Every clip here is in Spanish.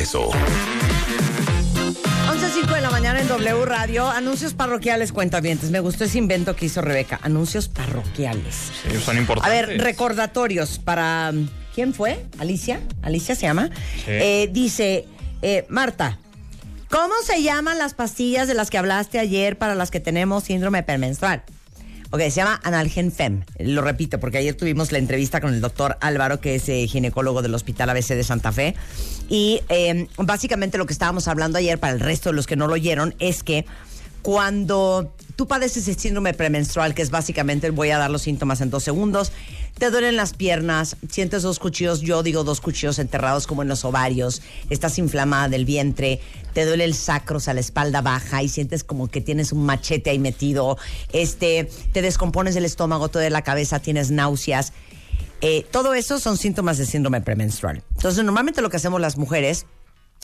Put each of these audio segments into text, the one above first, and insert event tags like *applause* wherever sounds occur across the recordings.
regreso. 11.05 de la mañana en W Radio. Anuncios parroquiales, cuentavientes. Me gustó ese invento que hizo Rebeca. Anuncios parroquiales. Sí, son A importantes. ver, recordatorios para... ¿Quién fue? ¿Alicia? ¿Alicia se llama? Sí. Eh, dice, eh, Marta, ¿cómo se llaman las pastillas de las que hablaste ayer para las que tenemos síndrome premenstrual? Ok, se llama Analgen Fem. Lo repito, porque ayer tuvimos la entrevista con el doctor Álvaro, que es eh, ginecólogo del Hospital ABC de Santa Fe. Y eh, básicamente lo que estábamos hablando ayer, para el resto de los que no lo oyeron, es que cuando tú padeces el síndrome premenstrual, que es básicamente, voy a dar los síntomas en dos segundos, te duelen las piernas, sientes dos cuchillos, yo digo dos cuchillos enterrados como en los ovarios, estás inflamada del vientre, te duele el sacro, o sea, la espalda baja y sientes como que tienes un machete ahí metido, este, te descompones el estómago, te duele la cabeza, tienes náuseas. Eh, todo eso son síntomas de síndrome premenstrual. Entonces, normalmente lo que hacemos las mujeres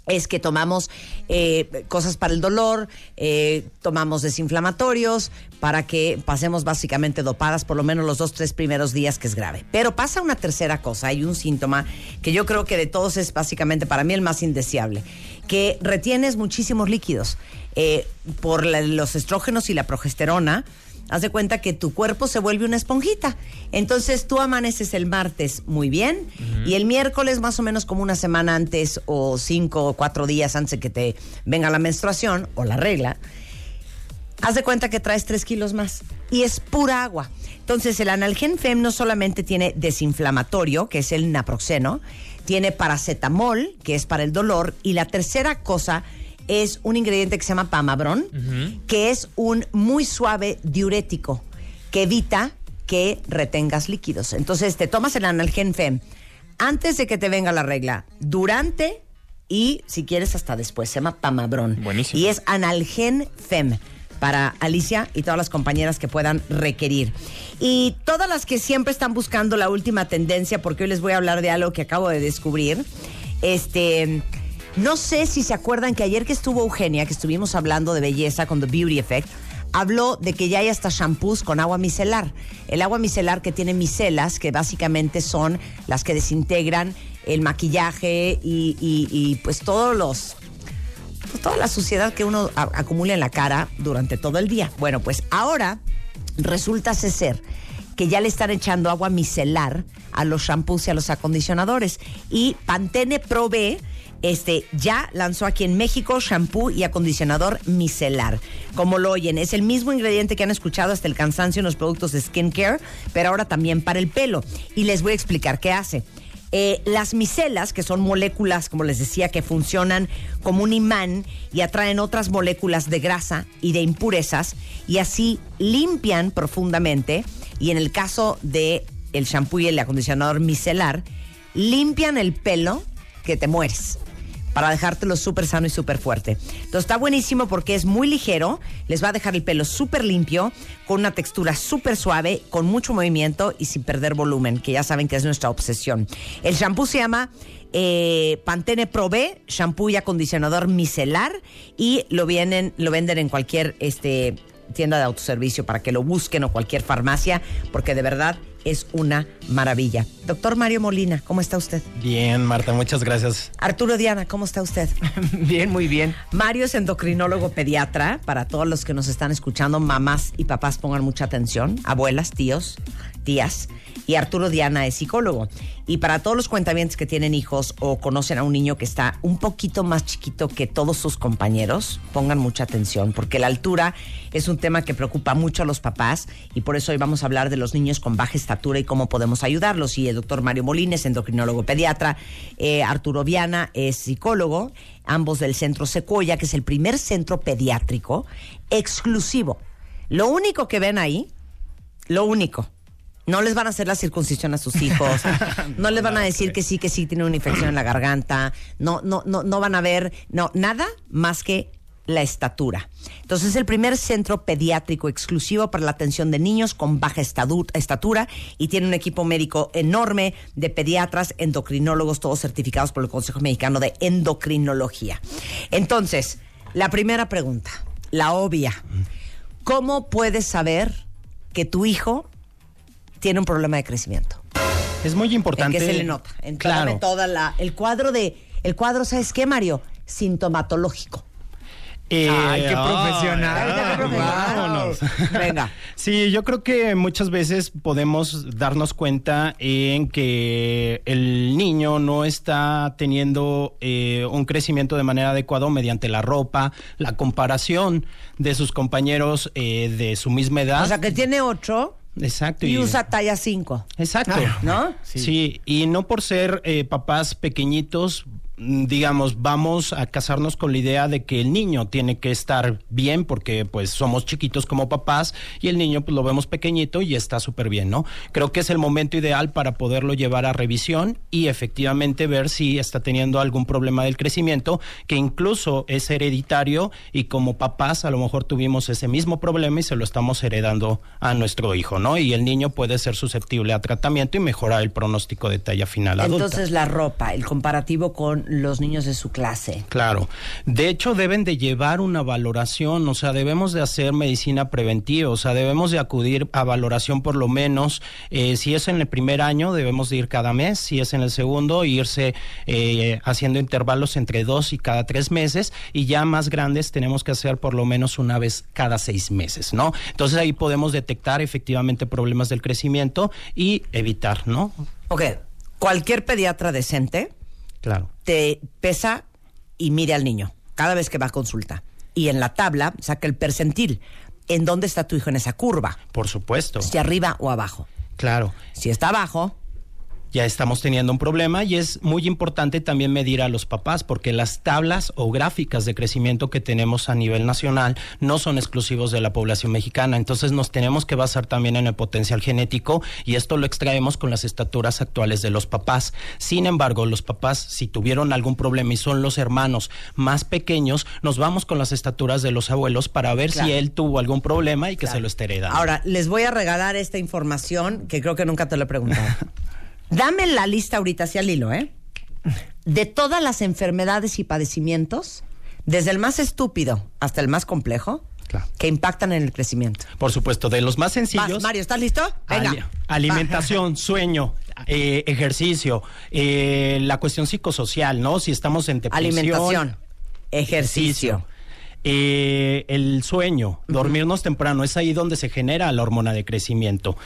es que tomamos eh, cosas para el dolor, eh, tomamos desinflamatorios para que pasemos básicamente dopadas por lo menos los dos, tres primeros días que es grave. Pero pasa una tercera cosa, hay un síntoma que yo creo que de todos es básicamente para mí el más indeseable, que retienes muchísimos líquidos eh, por los estrógenos y la progesterona. Haz de cuenta que tu cuerpo se vuelve una esponjita. Entonces tú amaneces el martes muy bien y el miércoles más o menos como una semana antes o cinco o cuatro días antes de que te venga la menstruación o la regla, haz de cuenta que traes tres kilos más y es pura agua. Entonces el analgen FEM no solamente tiene desinflamatorio, que es el naproxeno, tiene paracetamol, que es para el dolor, y la tercera cosa es un ingrediente que se llama pamabrón, que es un muy suave diurético que evita que retengas líquidos. Entonces te tomas el analgen FEM antes de que te venga la regla, durante y si quieres hasta después. Se llama pamabrón. Buenísimo. Y es analgen FEM para Alicia y todas las compañeras que puedan requerir. Y todas las que siempre están buscando la última tendencia, porque hoy les voy a hablar de algo que acabo de descubrir. Este, no sé si se acuerdan que ayer que estuvo Eugenia, que estuvimos hablando de belleza con The Beauty Effect, habló de que ya hay hasta shampoos con agua micelar. El agua micelar que tiene micelas, que básicamente son las que desintegran el maquillaje y, pues todos los pues, toda la suciedad que uno acumula en la cara durante todo el día. Bueno, pues ahora resulta ser que ya le están echando agua micelar a los shampoos y a los acondicionadores. Y Pantene Pro B este, ya lanzó aquí en México shampoo y acondicionador micelar. Como lo oyen, es el mismo ingrediente que han escuchado hasta el cansancio en los productos de skincare, pero ahora también para el pelo. Y les voy a explicar qué hace. Eh, las micelas, que son moléculas, como les decía, que funcionan como un imán y atraen otras moléculas de grasa y de impurezas y así limpian profundamente y en el caso de el shampoo y el acondicionador micelar, limpian el pelo que te mueres para dejártelo súper sano y súper fuerte. Entonces está buenísimo porque es muy ligero, les va a dejar el pelo súper limpio, con una textura súper suave, con mucho movimiento y sin perder volumen, que ya saben que es nuestra obsesión. El shampoo se llama eh, Pantene Pro B, shampoo y acondicionador micelar, y lo, vienen, lo venden en cualquier este, tienda de autoservicio para que lo busquen o cualquier farmacia, porque de verdad es una maravilla. Doctor Mario Molina, ¿cómo está usted? Bien, Marta, muchas gracias. Arturo Diana, ¿cómo está usted? *laughs* Bien, muy bien. Mario es endocrinólogo pediatra. Para todos los que nos están escuchando, mamás y papás pongan mucha atención, abuelas, tíos, tías. Y Arturo Diana es psicólogo. Y para todos los cuentavientes que tienen hijos o conocen a un niño que está un poquito más chiquito que todos sus compañeros, pongan mucha atención, porque la altura es un tema que preocupa mucho a los papás y por eso hoy vamos a hablar de los niños con baja estatura y cómo podemos ayudarlos. Y el doctor Mario Molines, endocrinólogo pediatra, eh, Arturo Viana es psicólogo, ambos del Centro Secoya, que es el primer centro pediátrico exclusivo. Lo único que ven ahí, lo único. No les van a hacer la circuncisión a sus hijos, *laughs* no les van a decir que sí, que sí tiene una infección en la garganta, no, no, no, no van a ver, no, nada más que la estatura. Entonces es el primer centro pediátrico exclusivo para la atención de niños con baja estatura y tiene un equipo médico enorme de pediatras, endocrinólogos, todos certificados por el Consejo Mexicano de Endocrinología. Entonces, la primera pregunta, la obvia. ¿Cómo puedes saber que tu hijo tiene un problema de crecimiento? Es muy ¿En importante. qué se le nota? En claro. toda la, el cuadro de El cuadro, ¿sabes qué, Mario? Sintomatológico. Eh, Ay, qué profesional. Qué vámonos. *laughs* Venga. Sí, yo creo que muchas veces podemos darnos cuenta en que el niño no está teniendo eh, un crecimiento de manera adecuada mediante la ropa, la comparación de sus compañeros eh, de su misma edad. O sea, que tiene ocho Exacto. y usa talla cinco. Exacto. Ah, ¿No? Sí. y no por ser eh, papás pequeñitos, digamos, vamos a casarnos con la idea de que el niño tiene que estar bien porque pues somos chiquitos como papás y el niño pues lo vemos pequeñito y está súper bien, ¿no? Creo que es el momento ideal para poderlo llevar a revisión y efectivamente ver si está teniendo algún problema del crecimiento que incluso es hereditario y como papás a lo mejor tuvimos ese mismo problema y se lo estamos heredando a nuestro hijo, ¿no? Y el niño puede ser susceptible a tratamiento y mejorar el pronóstico de talla final adulta. Entonces, la ropa, el comparativo con los niños de su clase. Claro. De hecho, deben de llevar una valoración, o sea, debemos de hacer medicina preventiva, o sea, debemos de acudir a valoración por lo menos, eh, si es en el primer año, debemos de ir cada mes, si es en el segundo, irse eh, haciendo intervalos entre dos y cada tres meses, y ya más grandes tenemos que hacer por lo menos una vez cada seis meses, ¿no? Entonces ahí podemos detectar efectivamente problemas del crecimiento y evitar, ¿no? Ok, cualquier pediatra decente Claro. te pesa y mire al niño cada vez que va a consulta. Y en la tabla saca el percentil. ¿En dónde está tu hijo en esa curva? Por supuesto. Si arriba o abajo. Claro. Si está abajo, ya estamos teniendo un problema y es muy importante también medir a los papás porque las tablas o gráficas de crecimiento que tenemos a nivel nacional no son exclusivos de la población mexicana, entonces nos tenemos que basar también en el potencial genético y esto lo extraemos con las estaturas actuales de los papás. Sin embargo, los papás si tuvieron algún problema y son los hermanos más pequeños, nos vamos con las estaturas de los abuelos para ver Claro. si él tuvo algún problema y que Claro. se lo esté heredando. Ahora, les voy a regalar esta información que creo que nunca te lo he preguntado. *laughs* Dame la lista ahorita hacia el hilo, ¿eh? De todas las enfermedades y padecimientos, desde el más estúpido hasta el más complejo, Claro. que impactan en el crecimiento. Por supuesto, de los más sencillos. Vas, Mario, ¿estás listo? Venga. Ali- alimentación, sueño, eh, ejercicio, eh, la cuestión psicosocial, ¿no? Si estamos en depresión. Alimentación, ejercicio. Eh, el sueño, dormirnos temprano, es ahí donde se genera la hormona de crecimiento.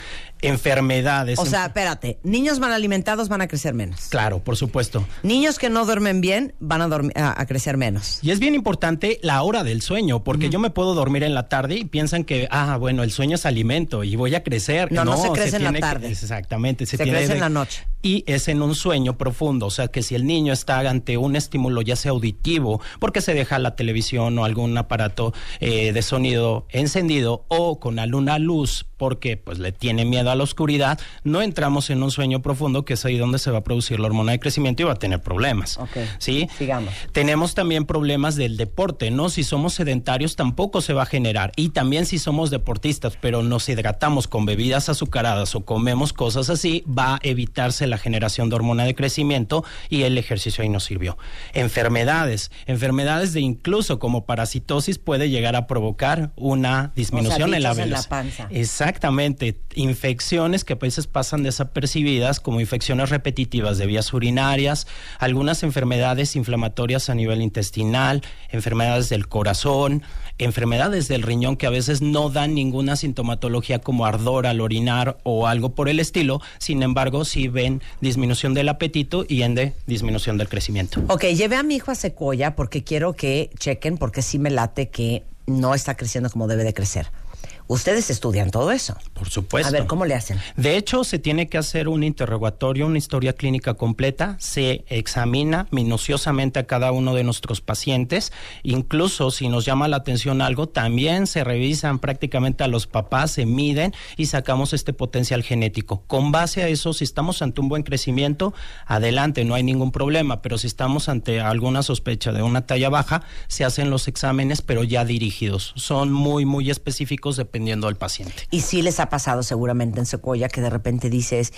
Enfermedades. O sea, espérate, niños mal alimentados van a crecer menos. Claro, por supuesto. Niños que no duermen bien van a, dormi- a- a crecer menos. Y es bien importante la hora del sueño, porque yo me puedo dormir en la tarde y piensan que, ah, bueno, el sueño es alimento y voy a crecer. No, no se crece en la que- tarde. exactamente. Se, Se tiene crece en la noche. Y es en un sueño profundo, o sea, que si el niño está ante un estímulo, ya sea auditivo, porque se deja la televisión o algún aparato eh, de sonido encendido, o con alguna luz, porque pues le tiene miedo a la oscuridad, no entramos en un sueño profundo, que es ahí donde se va a producir la hormona de crecimiento y va a tener problemas. Ok. ¿Sí? Sigamos. Tenemos también problemas del deporte, ¿no? Si somos sedentarios tampoco se va a generar. Y también si somos deportistas, pero nos hidratamos con bebidas azucaradas o comemos cosas así, va a evitarse la generación de hormona de crecimiento y el ejercicio ahí nos sirvió. Enfermedades, enfermedades de incluso como parasitosis puede llegar a provocar una disminución en la en la velocidad. panza. Exactamente, infecciones que a veces pasan desapercibidas como infecciones repetitivas de vías urinarias, algunas enfermedades inflamatorias a nivel intestinal, enfermedades del corazón, enfermedades del riñón que a veces no dan ninguna sintomatología como ardor al orinar o algo por el estilo, sin embargo sí ven disminución del apetito y ende disminución del crecimiento. Ok, llevé a mi hijo a Secoya porque quiero que chequen, porque sí me late que no está creciendo como debe de crecer. Ustedes estudian todo eso. Por supuesto. A ver, ¿cómo le hacen? De hecho, se tiene que hacer un interrogatorio, una historia clínica completa, se examina minuciosamente a cada uno de nuestros pacientes, incluso si nos llama la atención algo, también se revisan prácticamente a los papás, se miden y sacamos este potencial genético. Con base a eso, si estamos ante un buen crecimiento, adelante, no hay ningún problema, pero si estamos ante alguna sospecha de una talla baja, se hacen los exámenes, pero ya dirigidos. Son muy, muy específicos dependiendo del paciente. Y sí les ha pasado seguramente en Secoya que de repente dices,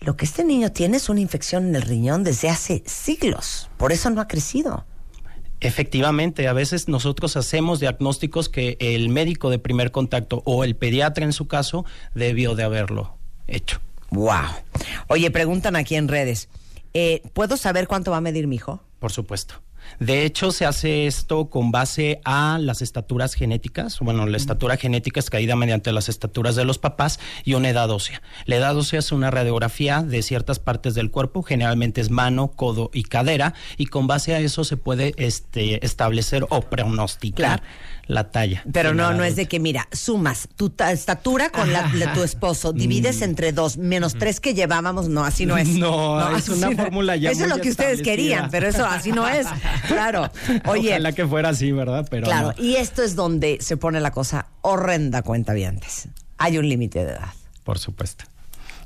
lo que este niño tiene es una infección en el riñón desde hace siglos, por eso no ha crecido. Efectivamente, a veces nosotros hacemos diagnósticos que el médico de primer contacto o el pediatra en su caso debió de haberlo hecho. Wow. Oye, preguntan aquí en redes, Eh, ¿Puedo saber cuánto va a medir mi hijo? Por supuesto. De hecho, se hace esto con base a las estaturas genéticas. Bueno, la estatura genética es caída mediante las estaturas de los papás y una edad ósea. La edad ósea es una radiografía de ciertas partes del cuerpo, generalmente es mano, codo y cadera, y con base a eso se puede este, establecer o pronosticar la talla. Pero no, no es de que, mira, sumas tu estatura con la de tu esposo, divides mm. entre dos, menos tres que llevábamos, no, así no es. *laughs* No, es una fórmula ya Eso es lo que ustedes querían, pero eso así no es. *laughs* Claro. *laughs* Oye. Ojalá que fuera así, ¿verdad? Pero claro, y esto es donde se pone la cosa horrenda cuenta antes. Hay un límite de edad. Por supuesto.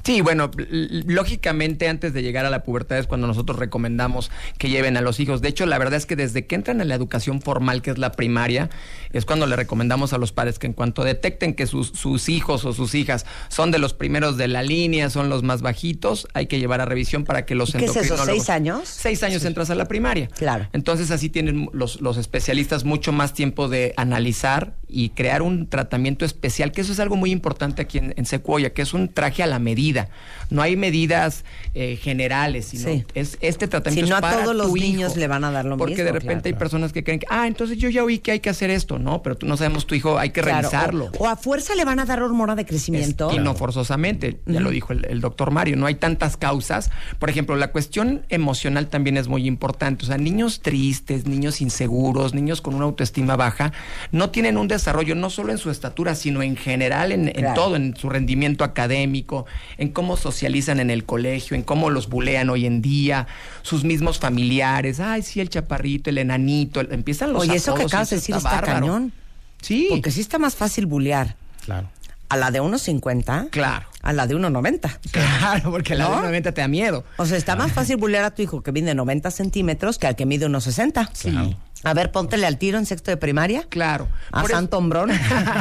Sí, bueno, lógicamente antes de llegar a la pubertad es cuando nosotros recomendamos que lleven a los hijos. De hecho, la verdad es que desde que entran a la educación formal, que es la primaria, es cuando le recomendamos a los padres que en cuanto detecten que sus, sus hijos o sus hijas son de los primeros de la línea, son los más bajitos, hay que llevar a revisión para que los ¿Qué es eso, seis años? Seis años entras a la primaria. Claro. Entonces así tienen los, los especialistas mucho más tiempo de analizar y crear un tratamiento especial, que eso es algo muy importante aquí en, en Secuoya, que es un traje a la medida. No hay medidas eh, generales, sino es este tratamiento si no a todos los niños le van a dar lo porque mismo. Porque de repente hay personas que creen que, ah, entonces yo ya oí que hay que hacer esto, ¿no? Pero tú no sabemos tu hijo, hay que revisarlo. O, a fuerza le van a dar hormona de crecimiento. y no forzosamente, ya lo dijo el, el doctor Mario, no hay tantas causas. Por ejemplo, la cuestión emocional también es muy importante. O sea, niños tristes, niños inseguros, niños con una autoestima baja, no tienen un desarrollo no solo en su estatura, sino en general en, todo, en su rendimiento académico, en cómo socializan en el colegio, en cómo los bulean hoy en día, sus mismos familiares, ay, sí, el chaparrito, el enanito, empiezan los Oye, eso que acabas de decir está, cañón. Sí. Porque sí está más fácil bulear. Claro. A la de 1.50. Claro. A la de 1.90. Claro, porque la de 1.90 te da miedo. O sea, está más fácil bulear a tu hijo que mide 90 centímetros que al que mide 1.60. Sí. A ver, póntele al tiro en sexto de primaria. Claro. A Por Santo Hombrón.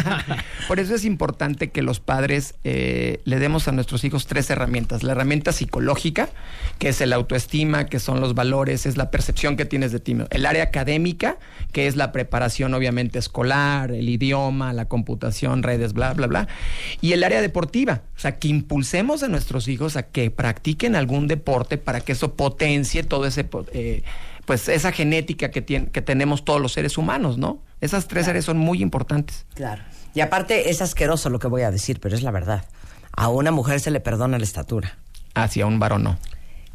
*laughs* Por eso es importante que los padres eh, le demos a nuestros hijos tres herramientas. La herramienta psicológica, que es el autoestima, que son los valores, es la percepción que tienes de ti. El área académica, que es la preparación obviamente escolar, el idioma, la computación, redes, bla, bla, bla. Y el área deportiva, o sea, que impulsemos a nuestros hijos a que practiquen algún deporte para que eso potencie todo ese... Eh, pues esa genética que, tiene, que tenemos todos los seres humanos, ¿no? Esas tres áreas son muy importantes. Claro. Y aparte es asqueroso lo que voy a decir, pero es la verdad. A una mujer se le perdona la estatura. Hacia un varón no.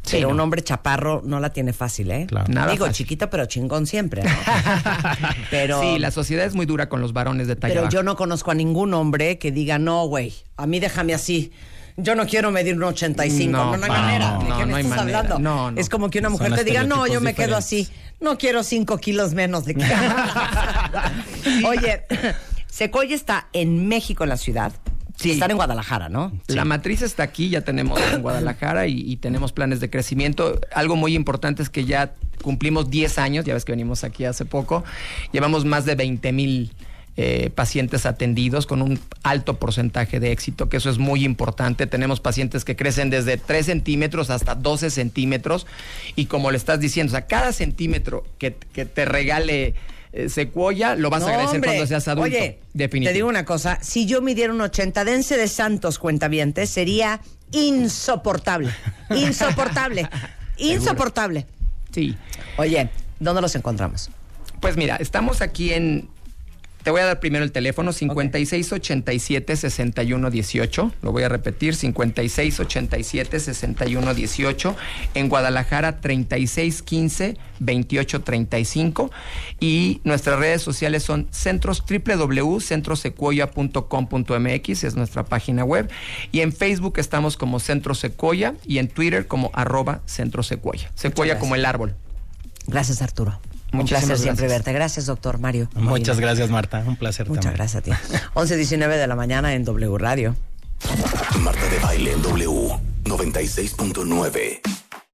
pero un hombre chaparro no la tiene fácil, ¿eh? Claro. Nada Digo, chiquito pero chingón siempre, ¿no? *laughs* pero Sí, la sociedad es muy dura con los varones de talla Pero yo no conozco a ningún hombre que diga, "No, güey, a mí déjame así." Yo no quiero medir un 85. No, no, hay manera. ¿De qué me estás hablando? No, es como que una mujer te diga, no, yo me quedo así. No quiero 5 kilos menos de que. *laughs* Oye, Secoya está en México, en la ciudad. Sí. Están en Guadalajara, ¿no? La matriz está aquí, ya tenemos en Guadalajara y, y, tenemos planes de crecimiento. Algo muy importante es que ya cumplimos 10 años, ya ves que venimos aquí hace poco, llevamos más de 20 mil eh, pacientes atendidos con un alto porcentaje de éxito, que eso es muy importante. Tenemos pacientes que crecen desde 3 centímetros hasta 12 centímetros y como le estás diciendo, o sea, cada centímetro que, te regale eh, Secuoya, lo vas a agradecer cuando seas adulto. Oye, te digo una cosa, si yo midiera un 80 dense de santos cuentavientes, sería insoportable, *laughs* insoportable, insoportable. Sí. Oye, ¿dónde los encontramos? Pues mira, estamos aquí en te voy a dar primero el teléfono 5687 6118. Lo voy a repetir 5687 6118. En Guadalajara 3615 2835 y nuestras redes sociales son centros www.centrosecuoya.com.mx es nuestra página web y en Facebook estamos como Centro Secuoya y en Twitter como arroba Centro Secuoya. Secuoya como el árbol. Gracias Arturo. Un placer siempre verte. Gracias, doctor Mario. Muchas gracias, Marta. Un placer Muchas gracias a ti. *laughs* 11.19 de la mañana en W Radio. Marta de Baile en W 96.9.